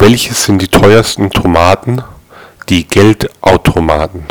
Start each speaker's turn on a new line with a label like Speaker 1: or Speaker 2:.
Speaker 1: Welches sind die teuersten Tomaten? Die Geldautomaten